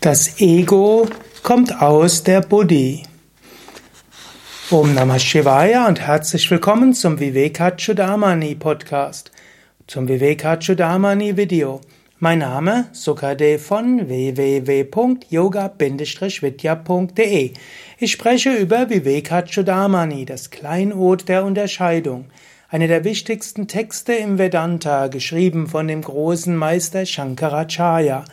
Das Ego kommt aus der Buddhi. Om Namah Shivaya und herzlich willkommen zum Vivekachudamani Podcast, zum Vivekachudamani Video. Mein Name Sukadev von www.yoga-vidya.de. Ich spreche über Vivekachudamani, das Kleinod der Unterscheidung, eine der wichtigsten Texte im Vedanta, geschrieben von dem großen Meister Shankaracharya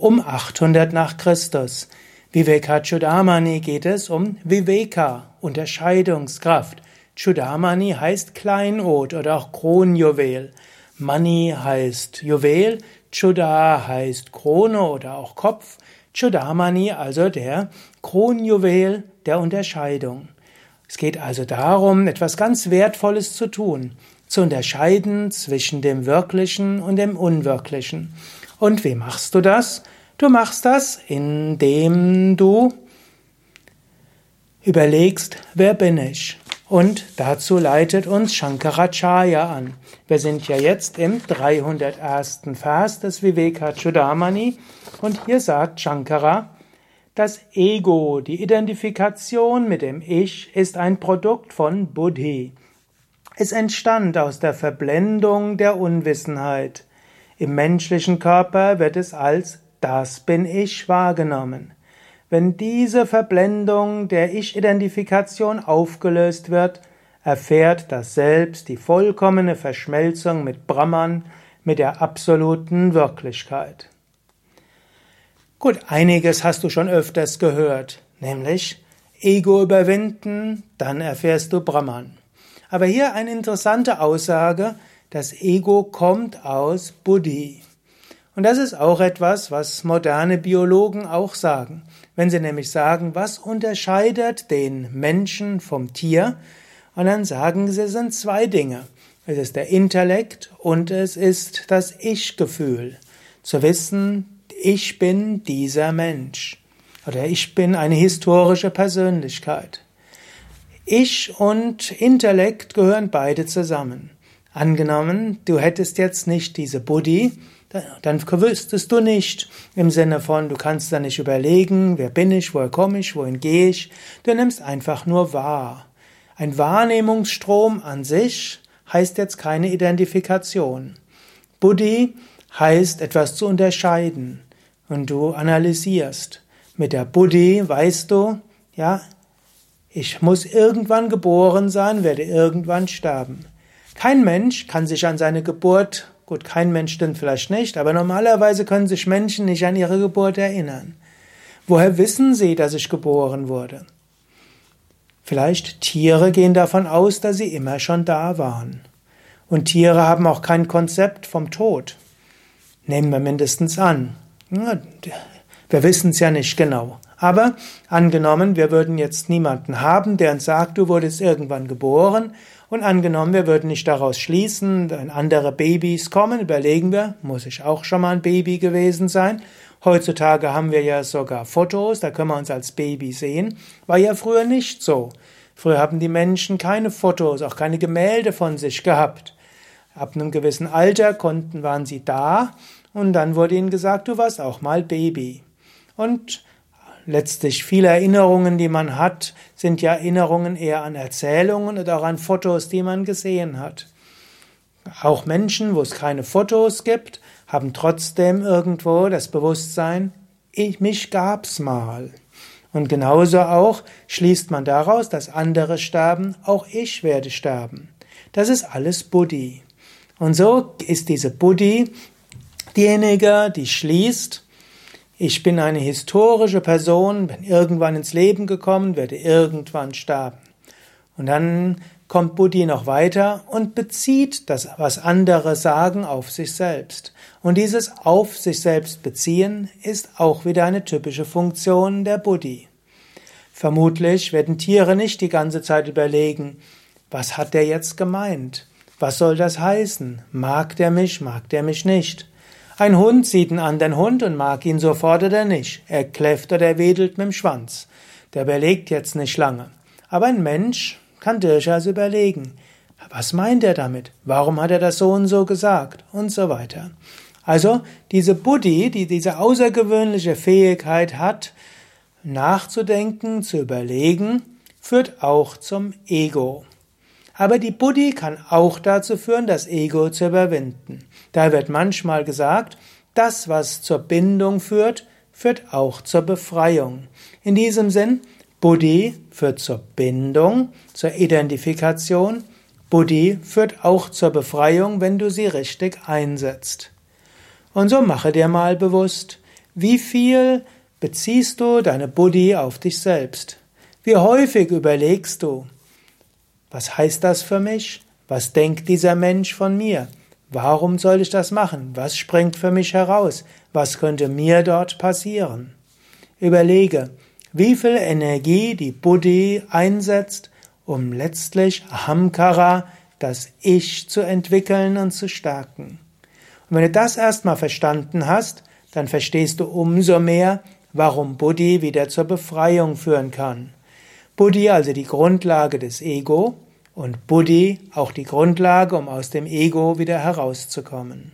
um 800 nach Christus. Vivekachudamani geht es um Viveka, Unterscheidungskraft. Chudamani heißt Kleinod oder auch Kronjuwel. Mani heißt Juwel, Chuda heißt Krone oder auch Kopf. Chudamani also der Kronjuwel der Unterscheidung. Es geht also darum, etwas ganz Wertvolles zu tun, zu unterscheiden zwischen dem Wirklichen und dem Unwirklichen. Und wie machst du das? Du machst das, indem du überlegst, wer bin ich? Und dazu leitet uns Shankaracharya an. Wir sind ja jetzt im 301. Vers des Vivekachudamani und hier sagt Shankara, das Ego, die Identifikation mit dem Ich, ist ein Produkt von Buddhi. Es entstand aus der Verblendung der Unwissenheit. Im menschlichen Körper wird es als das bin ich wahrgenommen. Wenn diese Verblendung der Ich-Identifikation aufgelöst wird, erfährt das Selbst die vollkommene Verschmelzung mit Brahman, mit der absoluten Wirklichkeit. Gut, einiges hast du schon öfters gehört, nämlich Ego überwinden, dann erfährst du Brahman. Aber hier eine interessante Aussage, das Ego kommt aus Buddhi. Und das ist auch etwas, was moderne Biologen auch sagen. Wenn sie nämlich sagen, was unterscheidet den Menschen vom Tier? Und dann sagen sie, es sind zwei Dinge. Es ist der Intellekt und es ist das Ich-Gefühl. Zu wissen, ich bin dieser Mensch. Oder ich bin eine historische Persönlichkeit. Ich und Intellekt gehören beide zusammen. Angenommen, du hättest jetzt nicht diese Buddhi, dann wüsstest du nicht im Sinne von, du kannst da nicht überlegen, wer bin ich, woher komme ich, wohin gehe ich. Du nimmst einfach nur wahr. Ein Wahrnehmungsstrom an sich heißt jetzt keine Identifikation. Buddhi heißt etwas zu unterscheiden und du analysierst. Mit der Buddhi weißt du, ja, ich muss irgendwann geboren sein, werde irgendwann sterben. Kein Mensch kann sich an seine Geburt, gut, kein Mensch stimmt vielleicht nicht, aber normalerweise können sich Menschen nicht an ihre Geburt erinnern. Woher wissen sie, dass ich geboren wurde? Vielleicht Tiere gehen davon aus, dass sie immer schon da waren. Und Tiere haben auch kein Konzept vom Tod. Nehmen wir mindestens an. Wir wissen es ja nicht genau. Aber angenommen, wir würden jetzt niemanden haben, der uns sagt, du wurdest irgendwann geboren, und angenommen, wir würden nicht daraus schließen, wenn andere Babys kommen, überlegen wir, muss ich auch schon mal ein Baby gewesen sein? Heutzutage haben wir ja sogar Fotos, da können wir uns als Baby sehen. War ja früher nicht so. Früher haben die Menschen keine Fotos, auch keine Gemälde von sich gehabt. Ab einem gewissen Alter konnten, waren sie da und dann wurde ihnen gesagt, du warst auch mal Baby. Und letztlich viele Erinnerungen, die man hat, sind ja Erinnerungen eher an Erzählungen oder auch an Fotos, die man gesehen hat. Auch Menschen, wo es keine Fotos gibt, haben trotzdem irgendwo das Bewusstsein, ich, mich gab's mal. Und genauso auch schließt man daraus, dass andere sterben, auch ich werde sterben. Das ist alles Buddhi. Und so ist diese Buddhi diejenige, die schließt, ich bin eine historische Person, bin irgendwann ins Leben gekommen, werde irgendwann sterben. Und dann kommt Buddhi noch weiter und bezieht das, was andere sagen, auf sich selbst. Und dieses auf sich selbst beziehen ist auch wieder eine typische Funktion der Buddhi. Vermutlich werden Tiere nicht die ganze Zeit überlegen, was hat der jetzt gemeint? Was soll das heißen? Mag der mich, mag der mich nicht? Ein Hund sieht einen anderen Hund und mag ihn sofort oder nicht. Er kläfft oder er wedelt mit dem Schwanz. Der überlegt jetzt nicht lange. Aber ein Mensch kann durchaus überlegen. Was meint er damit? Warum hat er das so und so gesagt? Und so weiter. Also diese Buddhi, die diese außergewöhnliche Fähigkeit hat, nachzudenken, zu überlegen, führt auch zum Ego. Aber die Buddhi kann auch dazu führen, das Ego zu überwinden. Da wird manchmal gesagt, das, was zur Bindung führt, führt auch zur Befreiung. In diesem Sinn, Buddhi führt zur Bindung, zur Identifikation. Buddhi führt auch zur Befreiung, wenn du sie richtig einsetzt. Und so mache dir mal bewusst, wie viel beziehst du deine Buddhi auf dich selbst? Wie häufig überlegst du, was heißt das für mich? Was denkt dieser Mensch von mir? Warum soll ich das machen? Was springt für mich heraus? Was könnte mir dort passieren? Überlege, wie viel Energie die Buddhi einsetzt, um letztlich Ahamkara, das Ich zu entwickeln und zu stärken. Und wenn du das erstmal verstanden hast, dann verstehst du umso mehr, warum Buddhi wieder zur Befreiung führen kann. Buddhi also die Grundlage des Ego und Buddhi auch die Grundlage, um aus dem Ego wieder herauszukommen.